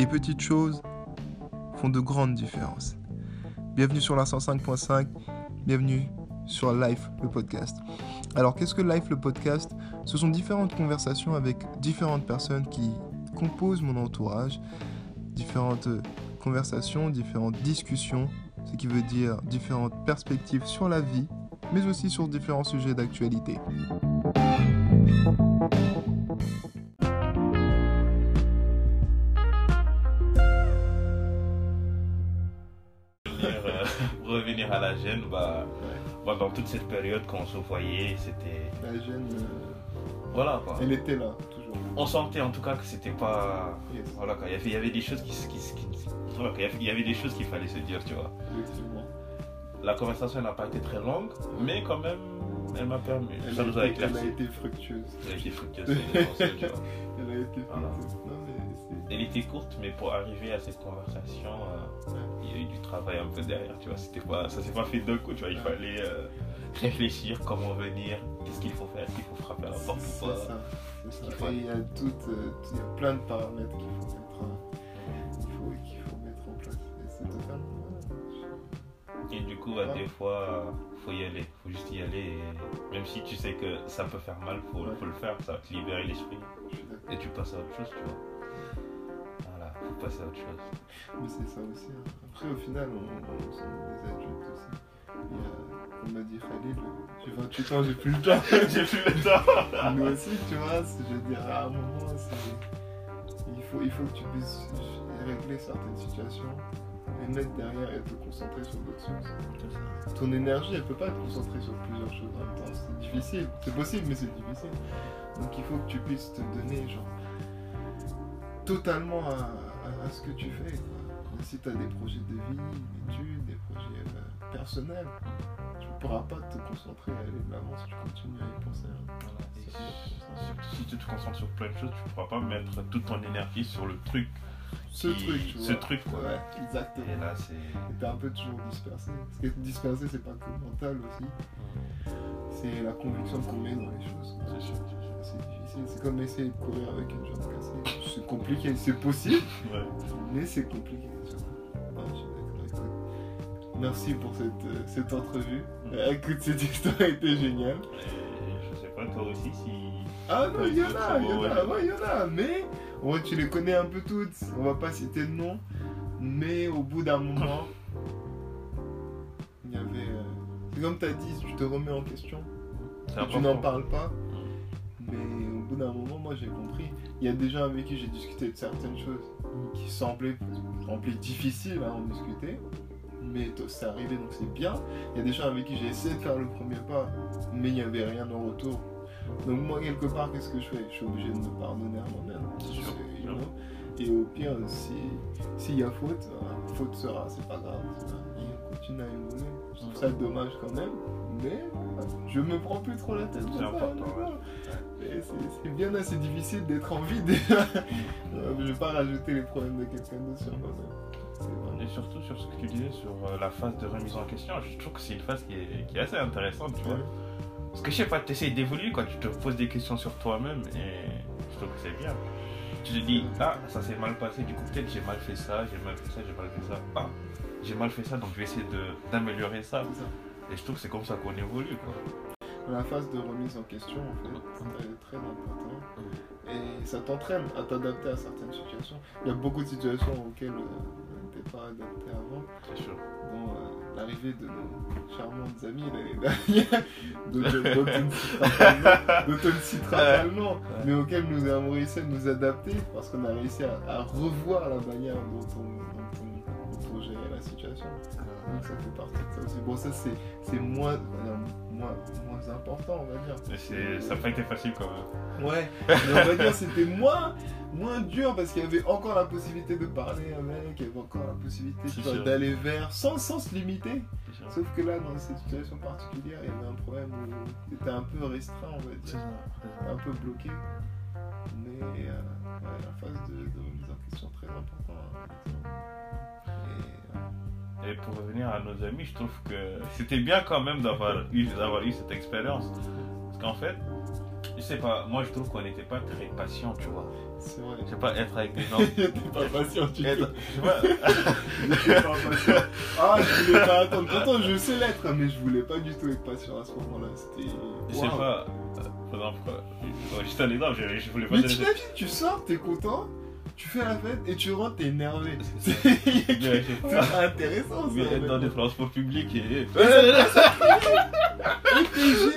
Les petites choses font de grandes différences. Bienvenue sur la 105.5, bienvenue sur Life le podcast. Alors qu'est-ce que Life le podcast? Ce sont différentes conversations avec différentes personnes qui composent mon entourage, différentes conversations, différentes discussions, ce qui veut dire différentes perspectives sur la vie, mais aussi sur différents sujets d'actualité. La gêne, bah, pendant toute cette période qu'on se voyait, c'était. La gêne, euh, Voilà quoi. elle était là, toujours. On sentait en tout cas que c'était pas. Yes, Voilà quoi. Il y avait, il y avait des choses qui. qui, qui- voilà, quoi. Il y avait- des choses qu'il fallait se dire, tu vois. effectivement. La conversation n'a pas été très longue, mais quand même, elle m'a permis. Elle Ça a nous a été- elle a été fructueuse. Elle a été fructueuse. Elle a été Voilà. fructueuse. C'est. Elle était courte, mais pour arriver à cette conversation, euh, il y a eu du travail un peu derrière, tu vois. C'était pas, ça s'est pas fait d'un coup, tu vois. Il fallait euh, réfléchir, comment venir, qu'est-ce qu'il faut faire, est-ce qu'il faut frapper à la porte ou pas. ça. qu'il faut- il y a toutes, euh, il y a plein de paramètres qu'il faut mettre, qu'il faut, qu'il faut mettre en place. Et c'est totalement. Et du coup, bah, des fois, faut y aller, faut juste y aller. Et même si tu sais que ça peut faire mal, faut, faut le faire, ça va te libérer l'esprit. Et tu passes à autre chose, tu vois. Faut passer à autre chose. Mais c'est ça aussi. hein. Après, au final, on, on sommes des adultes aussi. Il y a, comme m'a dit Khalil, j'ai 28 ans, j'ai plus le temps. J'ai plus le temps. Nous aussi, tu vois, je veux dire, à un moment, c'est- il faut, il faut que tu puisses régler certaines situations et mettre derrière et te concentrer sur d'autres choses. Ton énergie, elle peut pas être concentrée sur plusieurs choses en même temps. C'est difficile. C'est possible, mais c'est difficile. Donc il faut que tu puisses te donner, genre, totalement à, à- à ce que tu fais. quoi. Si tu as des projets de vie, d'études, des projets euh, personnels, tu ne pourras pas te concentrer à aller de l'avant si tu continues à y penser. hein. Voilà. Et C'est si, si tu te concentres sur plein de choses, tu ne pourras pas mettre toute ton énergie sur le truc. Ce qui- truc, tu Ce vois. truc, quoi. Ouais, exactement. Et là, c'est. T'es un peu toujours dispersé. Parce que dispersé, c'est pas que mental aussi. C'est la conviction qu'on met dans les choses. C'est sûr. C'est difficile. C'est comme essayer de courir avec une jambe cassée. C'est compliqué. C'est possible, Ouais. mais c'est compliqué. Ouais. Merci pour cette, euh, cette entrevue. Euh, écoute, cette histoire a été géniale. Et je sais pas, toi aussi, si. Ah non, il y en a, il y en a, il y en a. Mais ouais, tu les connais un peu toutes. On va pas citer de nom. Mais au bout d'un moment, il y avait. euh, C'est comme tu as dit, tu te remets en question. Tu n'en parles pas. Mais au bout d'un moment, moi j'ai compris. Il y a des gens avec qui j'ai discuté de certaines choses qui semblaient, semblaient difficiles à en discuter. Mais c'est arrivé donc c'est bien. Il y a des gens avec qui j'ai essayé de faire le premier pas, mais il n'y avait rien en retour. Donc moi quelque part, qu'est-ce que je fais? Je suis obligé de me pardonner à moi-même. You know. Et au pire, si s'il y a faute, euh, faute sera, c'est pas grave. On continue à évoluer. Je trouve ça dommage quand même, mais je me prends plus trop la tête. C'est ça, important, ouais. C'est bien assez difficile d'être en vide. Euh, je vais pas rajouter les problèmes de quelqu'un d'autre sur moi-même. Et surtout sur ce que tu disais sur euh, la phase de remise en question, je trouve que c'est une phase qui est, qui est assez intéressante, tu vois. Parce que je sais pas, tu essayes d'évoluer quand tu te poses des questions sur toi-même et je trouve que c'est bien. Tu te dis, ah, ça s'est mal passé, du coup peut-être j'ai mal fait ça, j'ai mal fait ça, j'ai mal fait ça. Ah, j'ai mal fait ça, donc je vais essayer de- d'améliorer ça. Et je trouve que c'est comme ça qu'on évolue, quoi. La phase de remise en question, en fait, elle est très importante. Et ça t'entraîne à t'adapter à certaines situations. Il y a beaucoup de situations auxquelles euh, n'était pas adapté avant. C'est sûr. Bon, euh, l'arrivée de nos charmantes amies l'année dernière, dont je- dont tu ne citeras pas le nom, dont on ne citera pas le nom, mais auxquelles nous avons réussi à nous adapter parce qu'on a réussi à, à revoir la manière dont on, dont la situation. Donc ça fait partie de ça aussi. Bon, ça c'est c'est moins, euh, moins, moins important, on va dire. C'est- ça n'a pas été facile quand même. Ouais, mais on va dire c'était moins, moins dur parce qu'il y avait encore la possibilité de parler avec, il y avait encore la possibilité d'aller vers sans, sans se limiter. Sauf que là, dans cette situation particulière, il y avait un problème où tu un peu restreint, on va dire, un peu bloqué. Mais euh, ouais, la phase de, de remise en question très importante. hein. Et, pour revenir à nos amis, je trouve que c'était bien quand même d'avoir eu, d'avoir eu cette expérience. Parce qu'en fait, Je sais pas, moi je trouve qu'on n'était pas très patient, tu vois. C'est vrai. Je sais pas, être avec des gens. T'es pas patient, tu être- je sais pas. Pas patient. Ah, je voulais pas attendre. Pourtant, je sais l'être, mais je voulais pas du tout être patient à ce moment-là. C'était. Je sais pas. euh, Par exemple, juste un exemple, je, voulais pas Mais t'imagines, tu sors, t'es content, tu fais la fête et tu rentres, t'es énervé. C'est. Mais je intéressant ça. être dans des transports publics et. T'es gêné,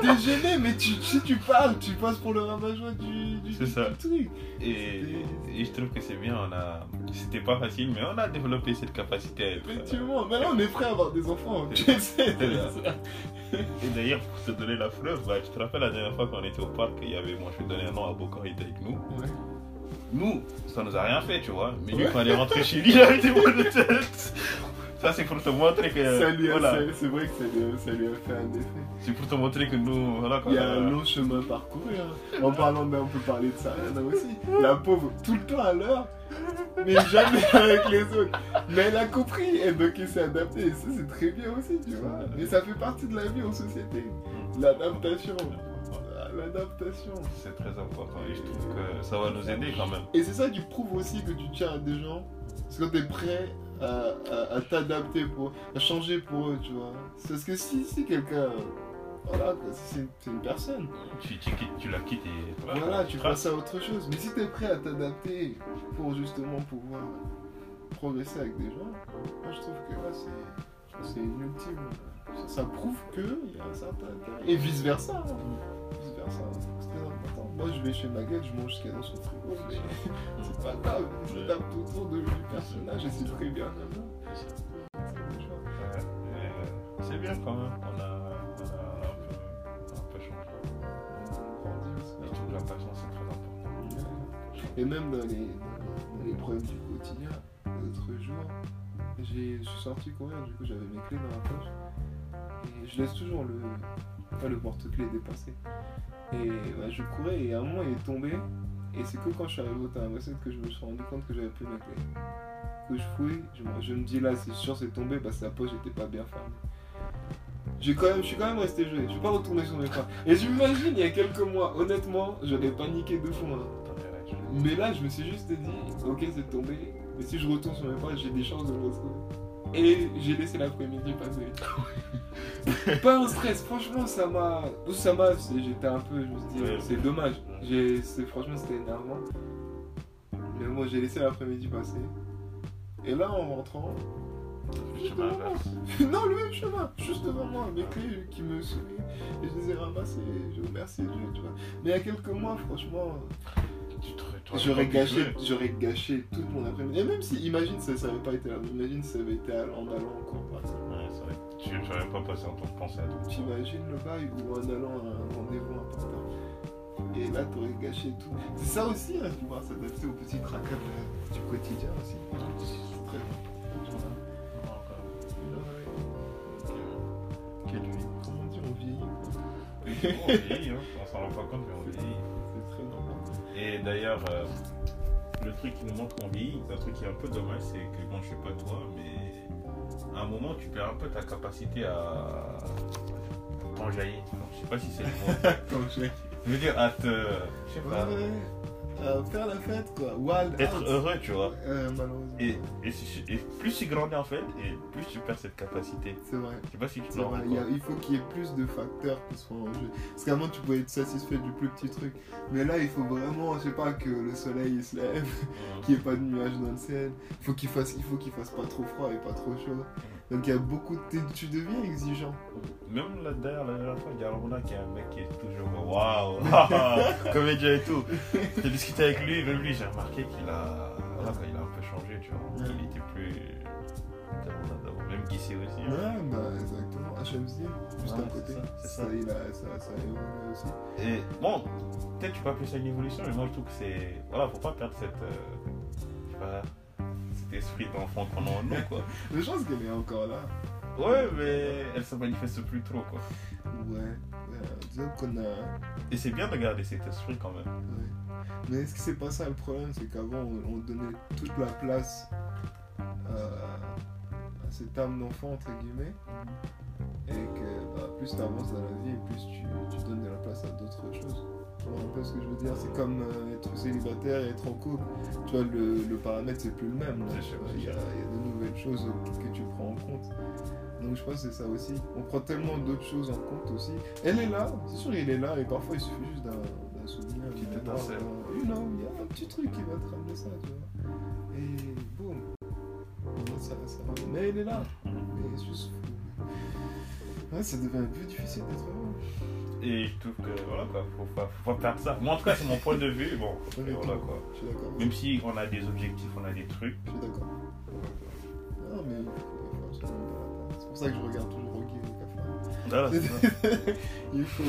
t'es gêné, mais tu, si tu parles, tu passes pour le rabat-joie du, du, C'est ça. du truc. Et, et je trouve que c'est bien, on a. C'était pas facile, mais on a développé cette capacité à être. euh, Effectivement, maintenant on est prêt à avoir des enfants, tu sais. Et d'ailleurs, pour te donner la fleuve, bah, tu te rappelles la dernière fois qu'on était au parc, il y avait, moi je vais donner un nom à il était avec nous. Ouais. Nous, ça nous a rien fait, tu vois. Mais lui, quand il est rentré chez lui, il avait des maux de tête. Ça, c'est pour te montrer que. Ça lui a- voilà. c'est- C'est vrai que ça lui, a, ça lui a fait un effet. C'est pour te montrer que nous, voilà quoi. Il y a un long chemin parcouru. hein. En parlant, ben, on peut parler de ça Ariana aussi. La pauvre, tout le temps à l'heure, mais jamais avec les autres. Mais elle a compris, et donc elle s'est adaptée. Et ça, c'est très bien aussi, tu vois. Mais ça fait partie de la vie en société. L'adaptation. L'adaptation. C'est très important et je trouve que ça va nous aider quand même. Et c'est ça qui prouve aussi que tu tiens à des gens. C'est quand tu es prêt à, à- à t'adapter, pour, à changer pour eux, tu vois. C'est Parce que si, si quelqu'un. Voilà, c'est une, personne. Tu, tu, tu la quittes et Voilà, tu traces. passes à autre chose. Mais si tu es prêt à t'adapter pour justement pouvoir progresser avec des gens, moi je trouve que là, c'est. que ultime. Ça, ça prouve qu'il y a un certain intérêt. Et vice versa. C'est très important. Moi je vais chez Maguette, je mange ce qu'il y a dans son frigo, mais c'est pas grave. Je m'adapte autour de, du personnage et c'est très bien ça. C'est et, bien quand même, on a, on a un, peu, un peu changé. Aussi. Je trouve que la patience c'est très important. Et même dans les, dans les problèmes du quotidien, l'autre jour, je suis sorti courir, du coup j'avais mes clés dans la poche. Et je laisse toujours le, pas le porte-clés dépassé. Et bah, je courais et à un moment il est tombé. Et c'est que quand je suis arrivé au terrain que je me suis rendu compte que j'avais plus mes clés. Que je fouille, je, me- je me dis là c'est sûr c'est tombé parce que sa poche était pas bien fermée. J'ai quand même, je suis quand même resté joué, je suis pas retourné sur mes pas. Et j'imagine il y a quelques mois, honnêtement, j'aurais paniqué de fond. hein. Mais là, je me suis juste dit, ok, c'est tombé. Mais si je retourne sur mes pas, j'ai des chances de me retrouver. Et j'ai laissé l'après-midi passer. pas un stress, franchement, ça m'a. Ça m'a. J'étais un peu. Je me suis dit, Ouais. c'est dommage. Franchement, c'était énervant. Mais moi, j'ai laissé l'après-midi passer. Et là, en rentrant. Le chemin non, le même chemin, juste devant moi, mes clés qui me sourient. Et je les ai ramassées. Je remercie Dieu, tu vois. Mais il y a quelques mois, franchement. J'aurais gâché, j'aurais gâché toute mon après-midi. Et même si, imagine, ça n'avait pas été là, imagine, ça avait été en allant en cours, par exemple. Ouais, c'est vrai. Tu n'aurais pas passé en temps de penser à tout. T'imagines le bail ou en allant à un rendez-vous important. Et là, t'aurais gâché tout. C'est ça aussi, hein, pouvoir s'adapter aux petits tracas du quotidien aussi. C'est très important. Quelle vie. Comment dire, on vieillit. On vieillit, hein. on s'en rend pas compte, mais on vieillit. Et d'ailleurs, euh, le truc qui nous montre qu'on vieillit, un truc qui est un peu dommage, c'est que bon, je sais pas toi, mais à un moment, tu perds un peu ta capacité à t'enjailler. Je sais pas si c'est le mot. Je veux dire, à te. Je sais pas. Euh, faire la fête, quoi. Wild Être out. heureux, tu vois. Euh, malheureusement. Et, et, plus tu grandis en fait, et plus tu perds cette capacité. C'est vrai. Je sais pas si tu compte. il, faut qu'il y ait plus de facteurs qui soient en jeu. Parce qu'avant, tu pouvais être satisfait du plus petit truc. Mais là, il faut vraiment, je sais pas, que le soleil il se lève, qu'il n'y ait pas de nuages dans le ciel. Il faut qu'il fasse, il faut qu'il fasse pas trop froid et pas trop chaud. Donc il y a beaucoup de... Tu deviens exigeant. Même là, derrière la dernière fois, il y a Arona qui est un mec qui est toujours waouh, comédien et tout. J'ai discuté avec lui, même lui, j'ai remarqué qu'il a, voilà, il a un peu changé, tu vois. Il était plus. Même Guissé aussi. hein. Ouais, bah exactement. HMZ, juste Ouais, à côté. c'est ça, ça. il a, ça, ça a évolué aussi. Et bon, peut-être tu peux appeler ça une évolution, mais moi je trouve que c'est. Voilà, faut pas perdre cette. euh, je sais pas, cet esprit d'enfant qu'on a en nous, quoi. Je pense qu'elle est encore là. Ouais, mais elle se manifeste plus trop, quoi. Ouais. ouais. Disons qu'on a. Et c'est bien de garder cet esprit quand même. Ouais. Mais ce qui s'est passé, le problème, c'est qu'avant, on, on donnait toute la place à cette âme d'enfant, entre guillemets. Et que bah, plus tu avances dans la vie, plus tu, tu donnes de la place à d'autres choses. Tu vois un peu ce que je veux dire C'est comme euh, être célibataire et être en couple. Tu vois, le, le paramètre, c'est plus le même. Il y, a, il y a de nouvelles choses que tu prends en compte. Donc je pense que c'est ça aussi. On prend tellement d'autres choses en compte aussi. Elle est là, c'est sûr, il est là, et parfois il suffit juste d'un souvenir. Petite d'une mémoire, étincelle. You know, il y a un petit truc qui va te ramener ça, tu vois. Et boum. Ça, ça, mais elle est là. Mhm. Mais c'est juste. Ouais, ça devient un peu difficile d'être heureux. Et je trouve que voilà quoi, faut pas, faut pas perdre ça. Moi en tout cas c'est mon point de vue. Bon, et voilà quoi. Je suis d'accord. Même si on a des objectifs, on a des trucs. Je suis d'accord. Non, mais. C'est pour ça que je regarde toujours Rocky et c'est ça. Il faut.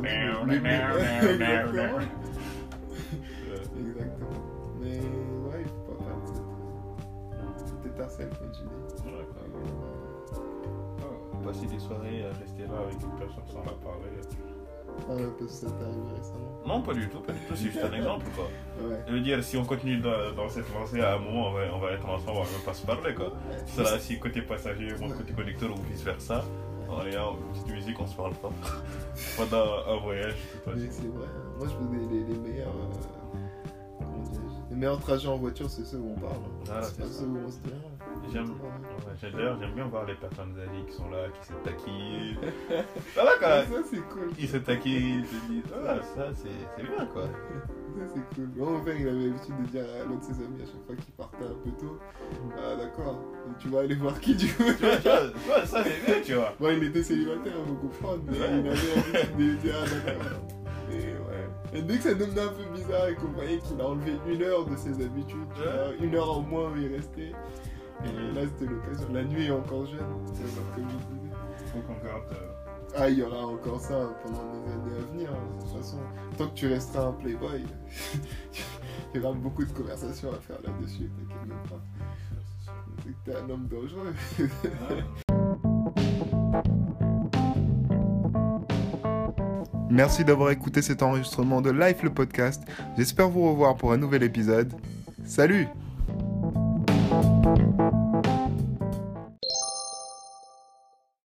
Mais- merde, Exactement. Exactement. Mais ouais, il faut pas perdre cette, cette étincelle, comme tu dis. Voilà, quoi. Passer des soirées à rester là avec une personne sans la parler. Ah ouais, parce que ça t'est arrivé récemment. Non, pas du tout, pas du tout, c'est juste un exemple quoi. Ouais. Je veux dire, si on continue dans, dans cette lancée, à un moment on va, on va être ensemble, on va même pas se parler quoi. Ça là, si côté passager, moi côté connecteur ou vice versa, on est en petite musique, on se parle pas. Pendant un voyage, c'est vrai. hein. Moi, je faisais les, les meilleurs. euh, comment Les meilleurs trajets en voiture, c'est ceux où on parle. hein. Voilà, c'est ceux où on se dit. J'aime. J'aime bien voir les personnes âgées qui sont là, qui se taquillent. Voilà quoi. Ça, c'est cool. Ils se taquillent, ils te disent, ah, ça c'est bien quoi. Ça, c'est cool. Mon père, il avait l'habitude de dire à l'un de ses amis à chaque fois qu'il partait un peu tôt Ah, d'accord. Tu vas aller voir qui du coup Tu vois, tu ça c'est bien, tu vois. Bon, il était célibataire, on peut comprendre, mais il avait l'habitude de dire Ah, d'accord. Et ouais. Et dès que ça devenait un peu bizarre et qu'on voyait qu'il a enlevé une heure de ses habitudes, tu Ouais. vois, une heure en moins où il restait. Et là, c'était l'occasion. La nuit est encore jeune, c'est comme disais. Faut qu'on garde. euh, Ah, il y aura encore ça pendant des années à venir. hein. De toute façon, tant que tu resteras un playboy, il y aura beaucoup de conversations à faire là-dessus. T'inquiète même pas. C'est que t'es un homme dangereux. Merci d'avoir écouté cet enregistrement de Life le podcast. J'espère vous revoir pour un nouvel épisode. Salut